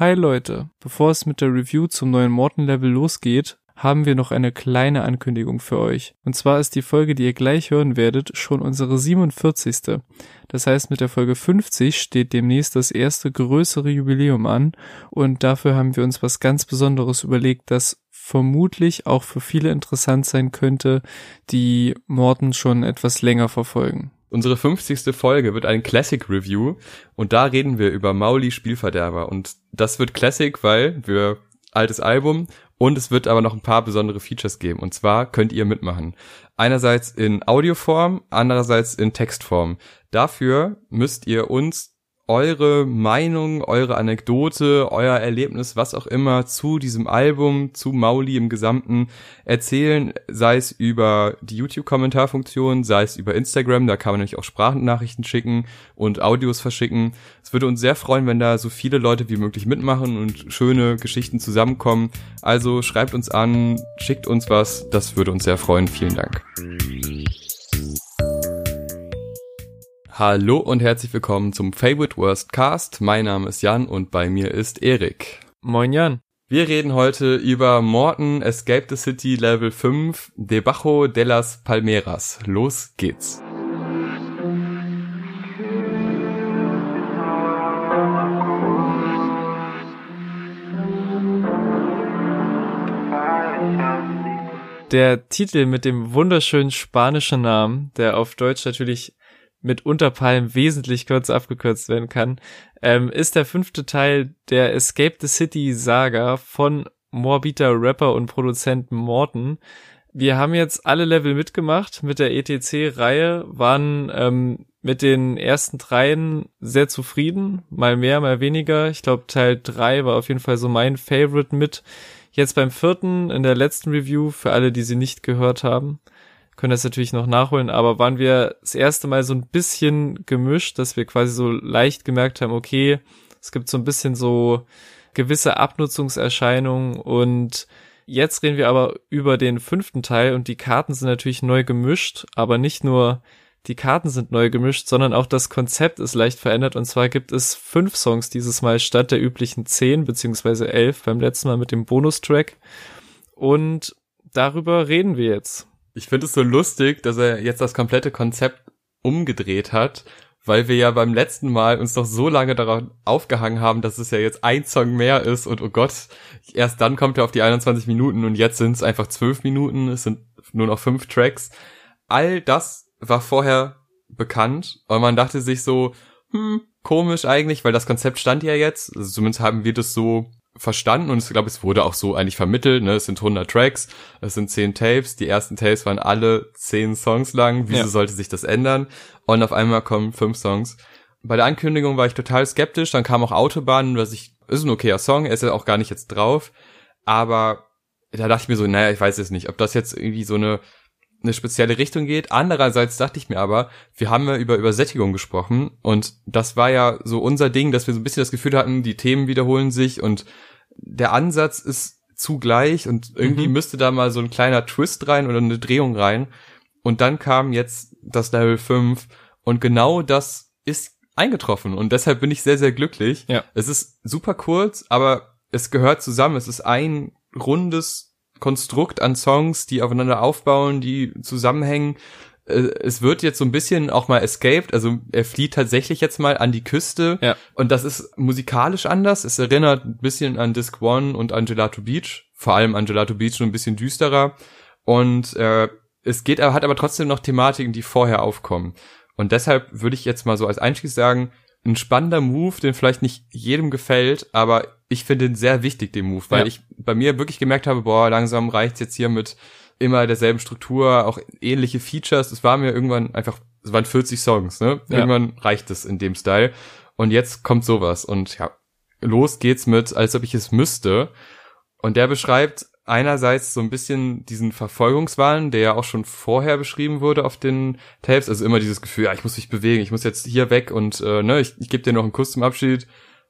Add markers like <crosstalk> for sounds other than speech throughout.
Hi Leute, bevor es mit der Review zum neuen Morton-Level losgeht, haben wir noch eine kleine Ankündigung für euch. Und zwar ist die Folge, die ihr gleich hören werdet, schon unsere 47. Das heißt, mit der Folge 50 steht demnächst das erste größere Jubiläum an und dafür haben wir uns was ganz Besonderes überlegt, das vermutlich auch für viele interessant sein könnte, die Morton schon etwas länger verfolgen. Unsere 50. Folge wird ein Classic Review und da reden wir über Mauli Spielverderber und das wird Classic, weil wir altes Album und es wird aber noch ein paar besondere Features geben. Und zwar könnt ihr mitmachen. Einerseits in Audioform, andererseits in Textform. Dafür müsst ihr uns eure Meinung, eure Anekdote, euer Erlebnis, was auch immer zu diesem Album, zu Mauli im Gesamten erzählen, sei es über die YouTube-Kommentarfunktion, sei es über Instagram, da kann man nämlich auch Sprachnachrichten schicken und Audios verschicken. Es würde uns sehr freuen, wenn da so viele Leute wie möglich mitmachen und schöne Geschichten zusammenkommen. Also schreibt uns an, schickt uns was, das würde uns sehr freuen. Vielen Dank. Hallo und herzlich willkommen zum Favorite Worst Cast. Mein Name ist Jan und bei mir ist Erik. Moin Jan. Wir reden heute über Morton Escape the City Level 5 Debajo de las Palmeras. Los geht's. Der Titel mit dem wunderschönen spanischen Namen, der auf Deutsch natürlich mit Unterpalm wesentlich kürzer abgekürzt werden kann, ähm, ist der fünfte Teil der Escape the City Saga von Morbiter Rapper und Produzent Morton. Wir haben jetzt alle Level mitgemacht mit der ETC-Reihe, waren ähm, mit den ersten dreien sehr zufrieden, mal mehr, mal weniger. Ich glaube, Teil drei war auf jeden Fall so mein Favorite mit. Jetzt beim vierten, in der letzten Review, für alle, die sie nicht gehört haben, können das natürlich noch nachholen, aber waren wir das erste Mal so ein bisschen gemischt, dass wir quasi so leicht gemerkt haben, okay, es gibt so ein bisschen so gewisse Abnutzungserscheinungen und jetzt reden wir aber über den fünften Teil und die Karten sind natürlich neu gemischt, aber nicht nur die Karten sind neu gemischt, sondern auch das Konzept ist leicht verändert und zwar gibt es fünf Songs dieses Mal statt der üblichen zehn beziehungsweise elf beim letzten Mal mit dem Bonustrack und darüber reden wir jetzt. Ich finde es so lustig, dass er jetzt das komplette Konzept umgedreht hat, weil wir ja beim letzten Mal uns doch so lange darauf aufgehangen haben, dass es ja jetzt ein Song mehr ist und oh Gott, erst dann kommt er auf die 21 Minuten und jetzt sind es einfach 12 Minuten, es sind nur noch fünf Tracks. All das war vorher bekannt und man dachte sich so, hm, komisch eigentlich, weil das Konzept stand ja jetzt, also zumindest haben wir das so verstanden und ich glaube, es wurde auch so eigentlich vermittelt. Ne? Es sind 100 Tracks, es sind 10 Tapes. Die ersten Tapes waren alle 10 Songs lang. Wieso ja. sollte sich das ändern? Und auf einmal kommen 5 Songs. Bei der Ankündigung war ich total skeptisch. Dann kam auch Autobahn, was ich ist ein okayer Song, er ist ja auch gar nicht jetzt drauf. Aber da dachte ich mir so, naja, ich weiß jetzt nicht, ob das jetzt irgendwie so eine eine spezielle Richtung geht. Andererseits dachte ich mir aber, wir haben ja über Übersättigung gesprochen und das war ja so unser Ding, dass wir so ein bisschen das Gefühl hatten, die Themen wiederholen sich und der Ansatz ist zugleich und irgendwie mhm. müsste da mal so ein kleiner Twist rein oder eine Drehung rein. Und dann kam jetzt das Level 5 und genau das ist eingetroffen und deshalb bin ich sehr, sehr glücklich. Ja. Es ist super kurz, aber es gehört zusammen. Es ist ein rundes Konstrukt an Songs, die aufeinander aufbauen, die zusammenhängen. Äh, es wird jetzt so ein bisschen auch mal escaped, also er flieht tatsächlich jetzt mal an die Küste. Ja. und das ist musikalisch anders. Es erinnert ein bisschen an Disc One und an Gelato Beach, vor allem an Gelato Beach schon ein bisschen düsterer. Und äh, es geht, hat aber trotzdem noch Thematiken, die vorher aufkommen. Und deshalb würde ich jetzt mal so als Einstieg sagen, ein spannender Move, den vielleicht nicht jedem gefällt, aber ich finde ihn sehr wichtig, den Move, weil ja. ich bei mir wirklich gemerkt habe, boah, langsam reicht's jetzt hier mit immer derselben Struktur, auch ähnliche Features. Es war mir irgendwann einfach, es waren 40 Songs, ne? Ja. Irgendwann reicht es in dem Style. Und jetzt kommt sowas und ja, los geht's mit, als ob ich es müsste. Und der beschreibt einerseits so ein bisschen diesen Verfolgungswahn, der ja auch schon vorher beschrieben wurde auf den Tapes. Also immer dieses Gefühl, ja, ich muss mich bewegen, ich muss jetzt hier weg und äh, ne, ich, ich gebe dir noch einen Kuss zum Abschied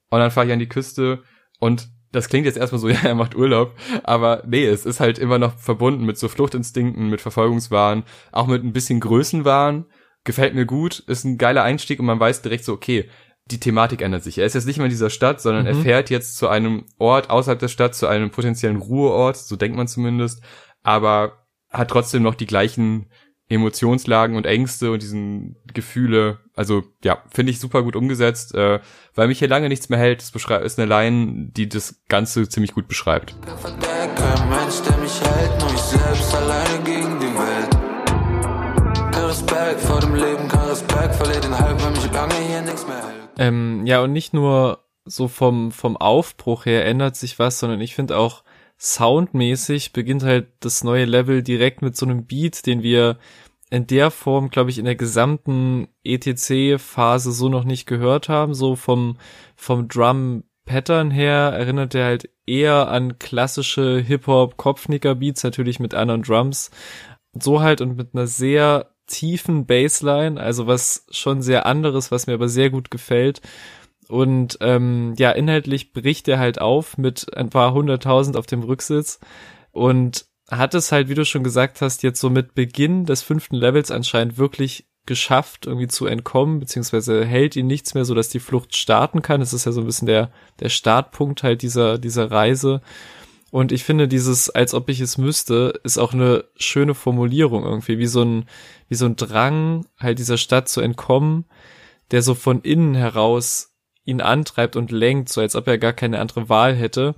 und dann fahre ich an die Küste und das klingt jetzt erstmal so, <laughs> ja, er macht Urlaub, aber nee, es ist halt immer noch verbunden mit so Fluchtinstinkten, mit Verfolgungswahn, auch mit ein bisschen Größenwahn. Gefällt mir gut, ist ein geiler Einstieg und man weiß direkt so, okay, die Thematik ändert sich. Er ist jetzt nicht mehr in dieser Stadt, sondern mhm. er fährt jetzt zu einem Ort außerhalb der Stadt, zu einem potenziellen Ruheort, so denkt man zumindest, aber hat trotzdem noch die gleichen Emotionslagen und Ängste und diesen Gefühle. Also ja, finde ich super gut umgesetzt, äh, weil mich hier lange nichts mehr hält. Das ist eine Line, die das Ganze ziemlich gut beschreibt. Kein. Ähm, ja, und nicht nur so vom, vom Aufbruch her ändert sich was, sondern ich finde auch, soundmäßig beginnt halt das neue Level direkt mit so einem Beat, den wir in der Form, glaube ich, in der gesamten ETC-Phase so noch nicht gehört haben. So vom, vom Drum-Pattern her erinnert er halt eher an klassische Hip-Hop-Kopfnicker-Beats, natürlich mit anderen Drums. So halt und mit einer sehr tiefen Bassline, also was schon sehr anderes, was mir aber sehr gut gefällt. Und ähm, ja, inhaltlich bricht er halt auf mit ein paar hunderttausend auf dem Rücksitz und hat es halt, wie du schon gesagt hast, jetzt so mit Beginn des fünften Levels anscheinend wirklich geschafft, irgendwie zu entkommen, beziehungsweise hält ihn nichts mehr, so dass die Flucht starten kann. Es ist ja so ein bisschen der, der Startpunkt halt dieser, dieser Reise. Und ich finde dieses, als ob ich es müsste, ist auch eine schöne Formulierung irgendwie, wie so ein, wie so ein Drang, halt dieser Stadt zu entkommen, der so von innen heraus ihn antreibt und lenkt, so als ob er gar keine andere Wahl hätte.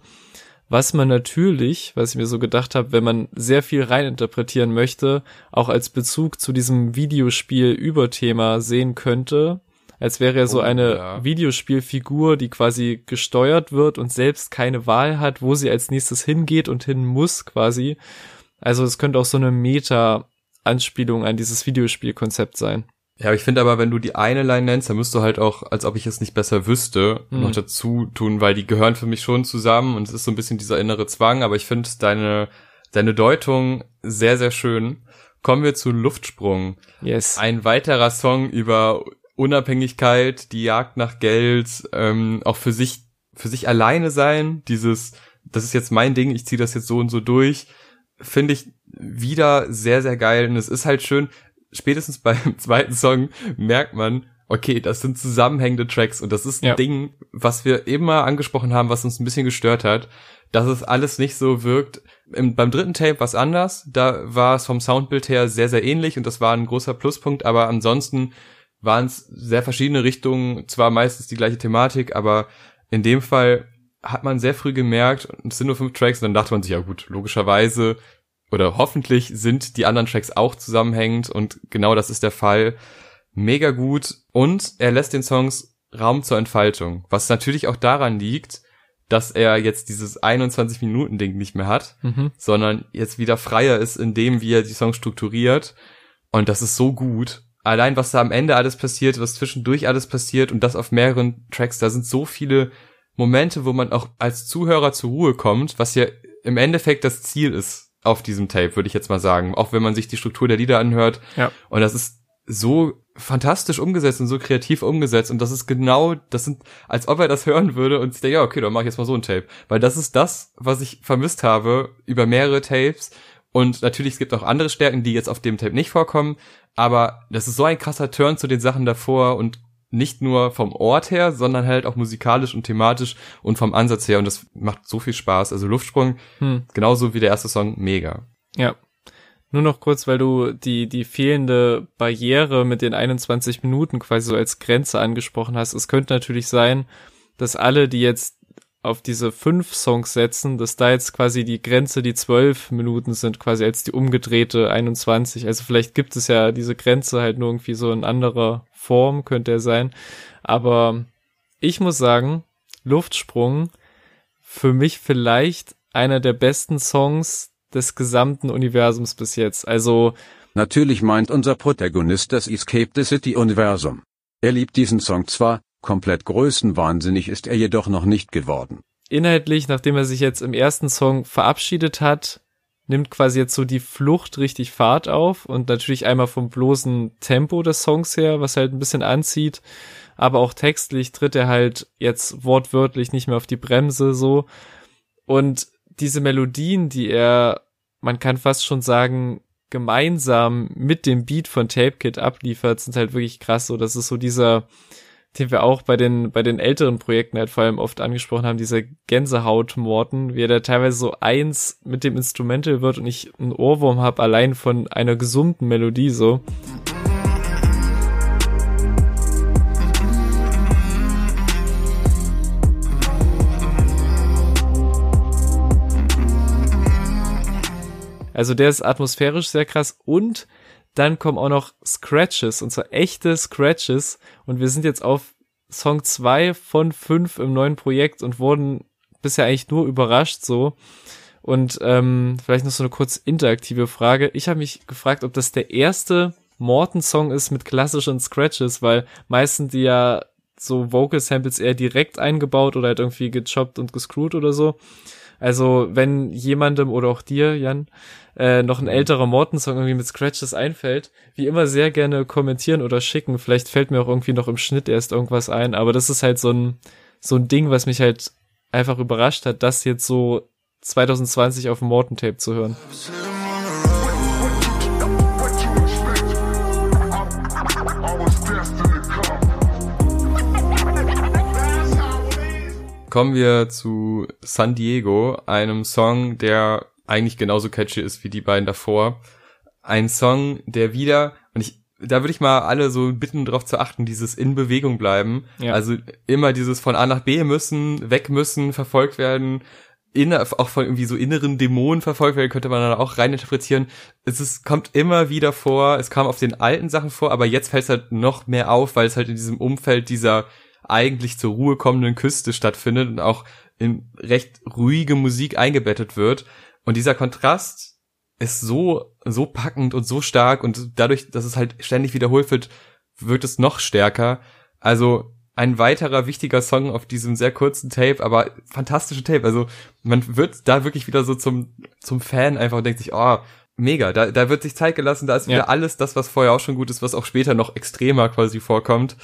Was man natürlich, was ich mir so gedacht habe, wenn man sehr viel reininterpretieren möchte, auch als Bezug zu diesem Videospiel-Überthema sehen könnte, als wäre er so oh, eine ja. Videospielfigur, die quasi gesteuert wird und selbst keine Wahl hat, wo sie als nächstes hingeht und hin muss quasi. Also es könnte auch so eine Meta-Anspielung an dieses Videospielkonzept sein. Ja, ich finde aber, wenn du die eine Line nennst, dann müsst du halt auch, als ob ich es nicht besser wüsste, mhm. noch dazu tun, weil die gehören für mich schon zusammen und es ist so ein bisschen dieser innere Zwang, aber ich finde deine, deine Deutung sehr, sehr schön. Kommen wir zu Luftsprung. Yes. Ein weiterer Song über Unabhängigkeit, die Jagd nach Geld, ähm, auch für sich, für sich alleine sein, dieses, das ist jetzt mein Ding, ich ziehe das jetzt so und so durch, finde ich wieder sehr, sehr geil. Und es ist halt schön, spätestens <laughs> beim zweiten Song merkt man, okay, das sind zusammenhängende Tracks und das ist ein ja. Ding, was wir eben mal angesprochen haben, was uns ein bisschen gestört hat, dass es alles nicht so wirkt. Im, beim dritten Tape was anders, da war es vom Soundbild her sehr, sehr ähnlich und das war ein großer Pluspunkt, aber ansonsten waren es sehr verschiedene Richtungen, zwar meistens die gleiche Thematik, aber in dem Fall hat man sehr früh gemerkt, es sind nur fünf Tracks, und dann dachte man sich, ja gut, logischerweise oder hoffentlich sind die anderen Tracks auch zusammenhängend und genau das ist der Fall. Mega gut und er lässt den Songs Raum zur Entfaltung, was natürlich auch daran liegt, dass er jetzt dieses 21 Minuten Ding nicht mehr hat, mhm. sondern jetzt wieder freier ist in dem, wie er die Songs strukturiert und das ist so gut. Allein was da am Ende alles passiert, was zwischendurch alles passiert und das auf mehreren Tracks, da sind so viele Momente, wo man auch als Zuhörer zur Ruhe kommt, was ja im Endeffekt das Ziel ist auf diesem Tape, würde ich jetzt mal sagen. Auch wenn man sich die Struktur der Lieder anhört. Ja. Und das ist so fantastisch umgesetzt und so kreativ umgesetzt. Und das ist genau, das sind, als ob er das hören würde und sich denkt, ja, okay, dann mach ich jetzt mal so ein Tape. Weil das ist das, was ich vermisst habe über mehrere Tapes. Und natürlich, es gibt auch andere Stärken, die jetzt auf dem Tape nicht vorkommen. Aber das ist so ein krasser Turn zu den Sachen davor und nicht nur vom Ort her, sondern halt auch musikalisch und thematisch und vom Ansatz her und das macht so viel Spaß. Also Luftsprung, hm. genauso wie der erste Song, mega. Ja. Nur noch kurz, weil du die, die fehlende Barriere mit den 21 Minuten quasi so als Grenze angesprochen hast. Es könnte natürlich sein, dass alle, die jetzt auf diese fünf Songs setzen, dass da jetzt quasi die Grenze die zwölf Minuten sind, quasi als die umgedrehte 21. Also vielleicht gibt es ja diese Grenze halt nur irgendwie so in anderer Form, könnte er sein. Aber ich muss sagen, Luftsprung für mich vielleicht einer der besten Songs des gesamten Universums bis jetzt. Also Natürlich meint unser Protagonist das Escape the City Universum. Er liebt diesen Song zwar, Komplett größenwahnsinnig ist er jedoch noch nicht geworden. Inhaltlich, nachdem er sich jetzt im ersten Song verabschiedet hat, nimmt quasi jetzt so die Flucht richtig Fahrt auf und natürlich einmal vom bloßen Tempo des Songs her, was halt ein bisschen anzieht, aber auch textlich tritt er halt jetzt wortwörtlich nicht mehr auf die Bremse so und diese Melodien, die er, man kann fast schon sagen, gemeinsam mit dem Beat von Tape Kid abliefert, sind halt wirklich krass so, das ist so dieser den wir auch bei den, bei den älteren Projekten halt vor allem oft angesprochen haben, dieser Gänsehaut-Morten, wie er da teilweise so eins mit dem Instrumental wird und ich einen Ohrwurm habe, allein von einer gesummten Melodie so. Also der ist atmosphärisch sehr krass und dann kommen auch noch Scratches, und zwar echte Scratches. Und wir sind jetzt auf Song 2 von 5 im neuen Projekt und wurden bisher eigentlich nur überrascht so. Und ähm, vielleicht noch so eine kurz interaktive Frage. Ich habe mich gefragt, ob das der erste Morton-Song ist mit klassischen Scratches, weil meistens die ja so Vocal Samples eher direkt eingebaut oder halt irgendwie gechoppt und gescrewt oder so. Also wenn jemandem oder auch dir, Jan, äh, noch ein älterer Morton-Song irgendwie mit Scratches einfällt, wie immer sehr gerne kommentieren oder schicken. Vielleicht fällt mir auch irgendwie noch im Schnitt erst irgendwas ein, aber das ist halt so ein, so ein Ding, was mich halt einfach überrascht hat, das jetzt so 2020 auf dem Morton-Tape zu hören. Kommen wir zu San Diego, einem Song, der eigentlich genauso catchy ist wie die beiden davor. Ein Song, der wieder, und ich, da würde ich mal alle so bitten, darauf zu achten, dieses in Bewegung bleiben. Ja. Also immer dieses von A nach B müssen, weg müssen, verfolgt werden, inner, auch von irgendwie so inneren Dämonen verfolgt werden, könnte man dann auch reininterpretieren. Es ist, kommt immer wieder vor, es kam auf den alten Sachen vor, aber jetzt fällt es halt noch mehr auf, weil es halt in diesem Umfeld dieser eigentlich zur Ruhe kommenden Küste stattfindet und auch in recht ruhige Musik eingebettet wird. Und dieser Kontrast ist so, so packend und so stark und dadurch, dass es halt ständig wiederholt wird, wird es noch stärker. Also ein weiterer wichtiger Song auf diesem sehr kurzen Tape, aber fantastische Tape. Also man wird da wirklich wieder so zum, zum Fan einfach und denkt sich, oh, mega, da, da wird sich Zeit gelassen, da ist wieder ja. alles das, was vorher auch schon gut ist, was auch später noch extremer quasi vorkommt.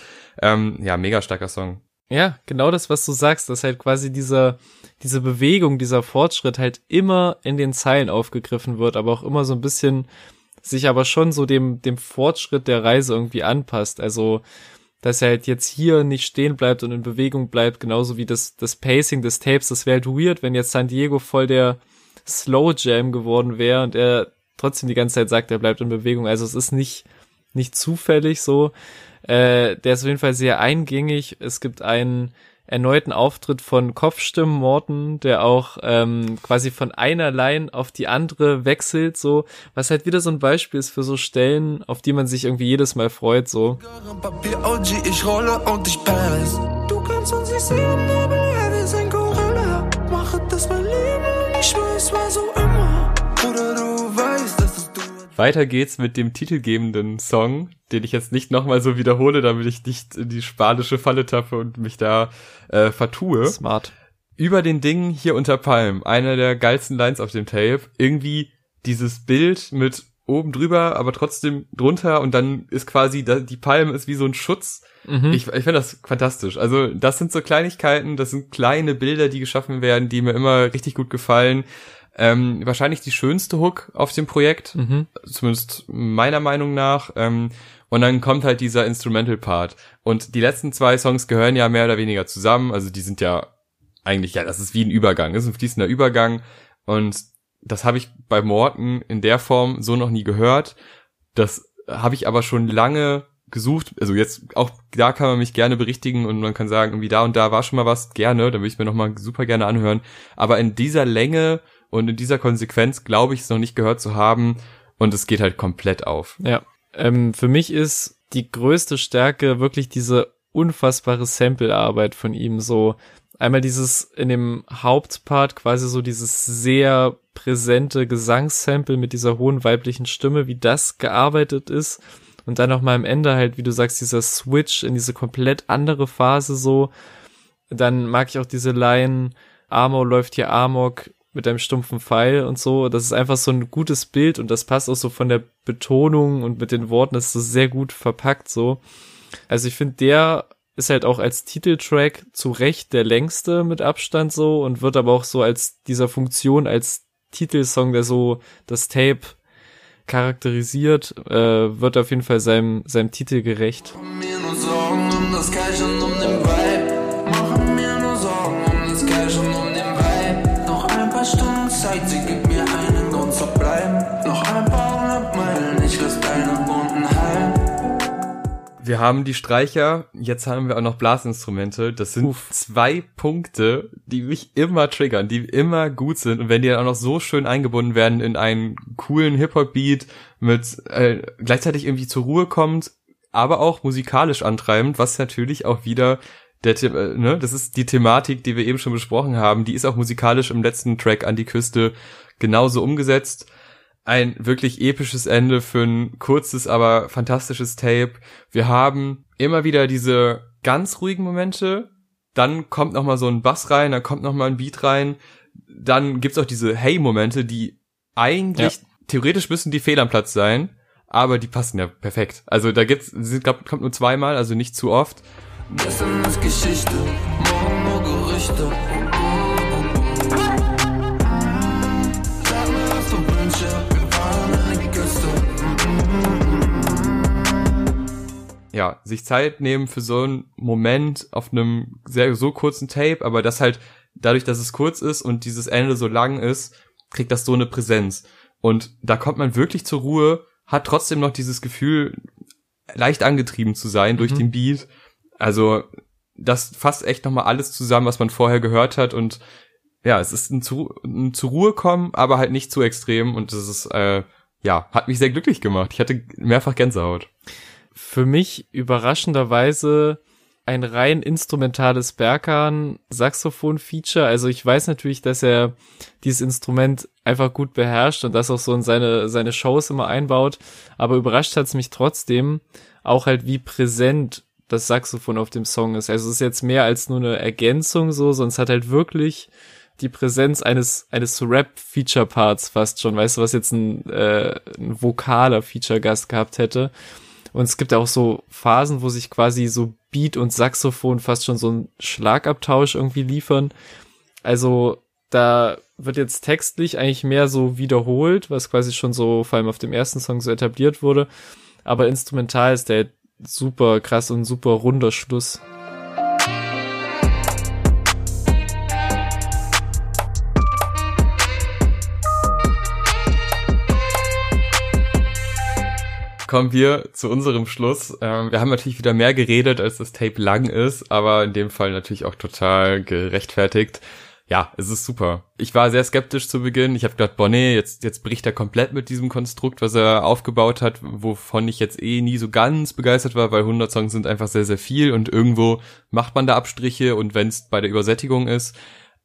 Ähm, ja, mega starker Song. Ja, genau das, was du sagst, dass halt quasi dieser, diese Bewegung, dieser Fortschritt halt immer in den Zeilen aufgegriffen wird, aber auch immer so ein bisschen sich aber schon so dem, dem Fortschritt der Reise irgendwie anpasst. Also, dass er halt jetzt hier nicht stehen bleibt und in Bewegung bleibt, genauso wie das, das Pacing des Tapes. Das wäre halt weird, wenn jetzt San Diego voll der Slow Jam geworden wäre und er trotzdem die ganze Zeit sagt, er bleibt in Bewegung. Also es ist nicht, nicht zufällig so. Äh, der ist auf jeden Fall sehr eingängig. Es gibt einen erneuten Auftritt von Kopfstimmen Morten, der auch ähm, quasi von einer Line auf die andere wechselt, so, was halt wieder so ein Beispiel ist für so Stellen, auf die man sich irgendwie jedes Mal freut, so. Du kannst uns nicht sehen, aber weiter geht's mit dem titelgebenden Song, den ich jetzt nicht nochmal so wiederhole, damit ich nicht in die spanische Falle tappe und mich da äh, vertue. Smart. Über den Dingen hier unter Palm, einer der geilsten Lines auf dem Tape. Irgendwie dieses Bild mit oben drüber, aber trotzdem drunter und dann ist quasi, die Palm ist wie so ein Schutz. Mhm. Ich, ich finde das fantastisch. Also das sind so Kleinigkeiten, das sind kleine Bilder, die geschaffen werden, die mir immer richtig gut gefallen. Ähm, wahrscheinlich die schönste Hook auf dem Projekt, mhm. zumindest meiner Meinung nach. Ähm, und dann kommt halt dieser Instrumental-Part. Und die letzten zwei Songs gehören ja mehr oder weniger zusammen. Also die sind ja eigentlich, ja, das ist wie ein Übergang. Das ist ein fließender Übergang. Und das habe ich bei Morten in der Form so noch nie gehört. Das habe ich aber schon lange gesucht. Also jetzt auch da kann man mich gerne berichtigen und man kann sagen, irgendwie da und da war schon mal was gerne. Da würde ich mir noch mal super gerne anhören. Aber in dieser Länge und in dieser Konsequenz glaube ich es noch nicht gehört zu haben und es geht halt komplett auf. Ja, ähm, für mich ist die größte Stärke wirklich diese unfassbare Samplearbeit von ihm so. Einmal dieses in dem Hauptpart quasi so dieses sehr präsente Gesangssample mit dieser hohen weiblichen Stimme, wie das gearbeitet ist. Und dann noch mal am Ende halt, wie du sagst, dieser Switch in diese komplett andere Phase so. Dann mag ich auch diese Line, Amor läuft hier Amok, mit einem stumpfen Pfeil und so. Das ist einfach so ein gutes Bild und das passt auch so von der Betonung und mit den Worten, das ist so sehr gut verpackt so. Also ich finde, der ist halt auch als Titeltrack zu Recht der längste mit Abstand so und wird aber auch so als dieser Funktion als Titelsong, der so das Tape charakterisiert, äh, wird auf jeden Fall seinem, seinem Titel gerecht. Mir nur Sorgen um Wir haben die Streicher, jetzt haben wir auch noch Blasinstrumente. Das sind Uff. zwei Punkte, die mich immer triggern, die immer gut sind. Und wenn die dann auch noch so schön eingebunden werden in einen coolen Hip-Hop-Beat mit äh, gleichzeitig irgendwie zur Ruhe kommt, aber auch musikalisch antreibend, was natürlich auch wieder der, äh, ne, das ist die Thematik, die wir eben schon besprochen haben. Die ist auch musikalisch im letzten Track an die Küste genauso umgesetzt ein wirklich episches Ende für ein kurzes, aber fantastisches Tape. Wir haben immer wieder diese ganz ruhigen Momente, dann kommt noch mal so ein Bass rein, dann kommt noch mal ein Beat rein, dann gibt's auch diese Hey-Momente, die eigentlich theoretisch müssen die fehl am Platz sein, aber die passen ja perfekt. Also da gibt's, sie glaub, kommt nur zweimal, also nicht zu oft. Gestern ist Geschichte, morgen nur Gerüchte. Ja, sich Zeit nehmen für so einen Moment auf einem sehr so kurzen Tape, aber das halt dadurch, dass es kurz ist und dieses Ende so lang ist, kriegt das so eine Präsenz. Und da kommt man wirklich zur Ruhe, hat trotzdem noch dieses Gefühl, leicht angetrieben zu sein durch Mhm. den Beat. Also das fasst echt nochmal alles zusammen, was man vorher gehört hat und ja, es ist ein, zu, ein zur Ruhe kommen, aber halt nicht zu extrem und das ist, äh, ja, hat mich sehr glücklich gemacht. Ich hatte mehrfach Gänsehaut. Für mich überraschenderweise ein rein instrumentales Berkan Saxophon Feature. Also ich weiß natürlich, dass er dieses Instrument einfach gut beherrscht und das auch so in seine seine Shows immer einbaut, aber überrascht hat es mich trotzdem auch halt wie präsent das Saxophon auf dem Song ist. Also es ist jetzt mehr als nur eine Ergänzung so, sonst hat halt wirklich die Präsenz eines eines Rap Feature Parts fast schon, weißt du, was jetzt ein, äh, ein vokaler Feature Gast gehabt hätte. Und es gibt auch so Phasen, wo sich quasi so Beat und Saxophon fast schon so ein Schlagabtausch irgendwie liefern. Also da wird jetzt textlich eigentlich mehr so wiederholt, was quasi schon so vor allem auf dem ersten Song so etabliert wurde. Aber instrumental ist der super krass und super runder Schluss. Kommen wir zu unserem Schluss. Ähm, wir haben natürlich wieder mehr geredet, als das Tape lang ist, aber in dem Fall natürlich auch total gerechtfertigt. Ja, es ist super. Ich war sehr skeptisch zu Beginn. Ich habe gedacht, boah, nee, jetzt, jetzt bricht er komplett mit diesem Konstrukt, was er aufgebaut hat, wovon ich jetzt eh nie so ganz begeistert war, weil 100 Songs sind einfach sehr, sehr viel und irgendwo macht man da Abstriche und wenn es bei der Übersättigung ist.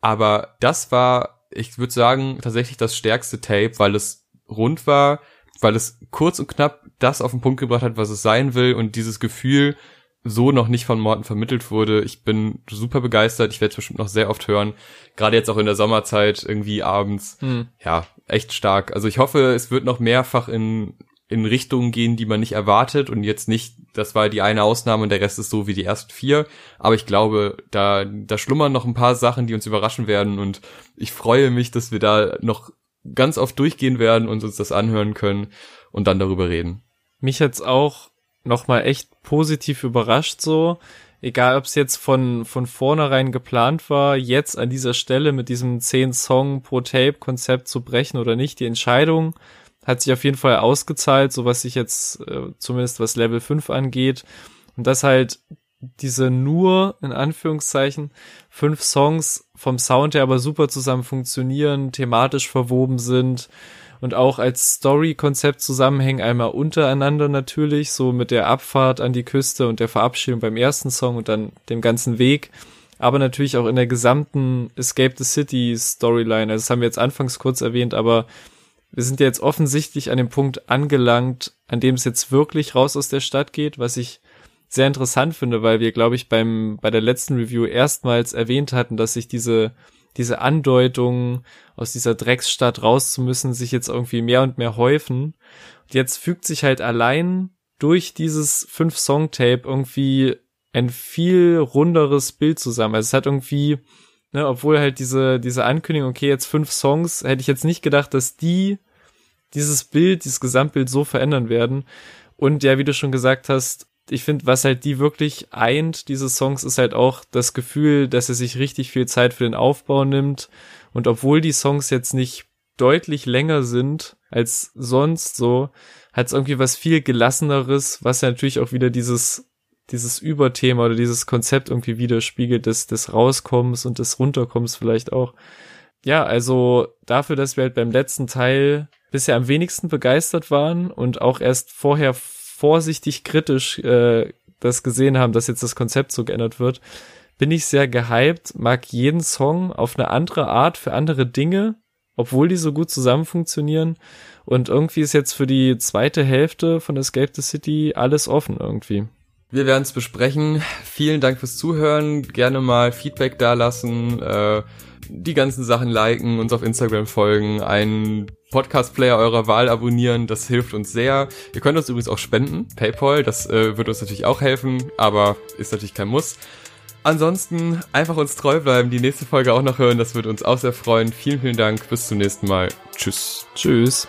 Aber das war, ich würde sagen, tatsächlich das stärkste Tape, weil es rund war, weil es kurz und knapp das auf den Punkt gebracht hat, was es sein will und dieses Gefühl so noch nicht von Morten vermittelt wurde. Ich bin super begeistert. Ich werde es bestimmt noch sehr oft hören. Gerade jetzt auch in der Sommerzeit irgendwie abends. Hm. Ja, echt stark. Also ich hoffe, es wird noch mehrfach in, in Richtungen gehen, die man nicht erwartet und jetzt nicht, das war die eine Ausnahme und der Rest ist so wie die ersten vier. Aber ich glaube, da, da schlummern noch ein paar Sachen, die uns überraschen werden und ich freue mich, dass wir da noch ganz oft durchgehen werden und uns das anhören können und dann darüber reden. Mich hat's auch nochmal echt positiv überrascht so. Egal, ob es jetzt von, von vornherein geplant war, jetzt an dieser Stelle mit diesem 10 Song pro Tape Konzept zu brechen oder nicht. Die Entscheidung hat sich auf jeden Fall ausgezahlt, so was sich jetzt äh, zumindest was Level 5 angeht. Und das halt diese nur, in Anführungszeichen, fünf Songs vom Sound her aber super zusammen funktionieren, thematisch verwoben sind und auch als Story-Konzept zusammenhängen, einmal untereinander natürlich, so mit der Abfahrt an die Küste und der Verabschiedung beim ersten Song und dann dem ganzen Weg, aber natürlich auch in der gesamten Escape the City Storyline. Also das haben wir jetzt anfangs kurz erwähnt, aber wir sind ja jetzt offensichtlich an dem Punkt angelangt, an dem es jetzt wirklich raus aus der Stadt geht, was ich sehr interessant finde, weil wir, glaube ich, beim, bei der letzten Review erstmals erwähnt hatten, dass sich diese, diese Andeutungen aus dieser Drecksstadt raus zu müssen, sich jetzt irgendwie mehr und mehr häufen. Und jetzt fügt sich halt allein durch dieses Fünf-Song-Tape irgendwie ein viel runderes Bild zusammen. Also es hat irgendwie, ne, obwohl halt diese, diese Ankündigung, okay, jetzt fünf Songs, hätte ich jetzt nicht gedacht, dass die dieses Bild, dieses Gesamtbild so verändern werden. Und ja, wie du schon gesagt hast, ich finde, was halt die wirklich eint, diese Songs, ist halt auch das Gefühl, dass er sich richtig viel Zeit für den Aufbau nimmt. Und obwohl die Songs jetzt nicht deutlich länger sind als sonst so, hat es irgendwie was viel gelasseneres, was ja natürlich auch wieder dieses dieses Überthema oder dieses Konzept irgendwie widerspiegelt des, des Rauskommens und des Runterkommens vielleicht auch. Ja, also dafür, dass wir halt beim letzten Teil bisher am wenigsten begeistert waren und auch erst vorher vorsichtig kritisch äh, das gesehen haben, dass jetzt das Konzept so geändert wird, bin ich sehr gehypt, mag jeden Song auf eine andere Art für andere Dinge, obwohl die so gut zusammen funktionieren. Und irgendwie ist jetzt für die zweite Hälfte von Escape the City alles offen irgendwie. Wir werden es besprechen. Vielen Dank fürs Zuhören. Gerne mal Feedback dalassen, äh, die ganzen Sachen liken, uns auf Instagram folgen, einen Podcast-Player eurer Wahl abonnieren. Das hilft uns sehr. Ihr könnt uns übrigens auch spenden. PayPal, das äh, wird uns natürlich auch helfen, aber ist natürlich kein Muss. Ansonsten einfach uns treu bleiben, die nächste Folge auch noch hören. Das würde uns auch sehr freuen. Vielen, vielen Dank. Bis zum nächsten Mal. Tschüss. Tschüss.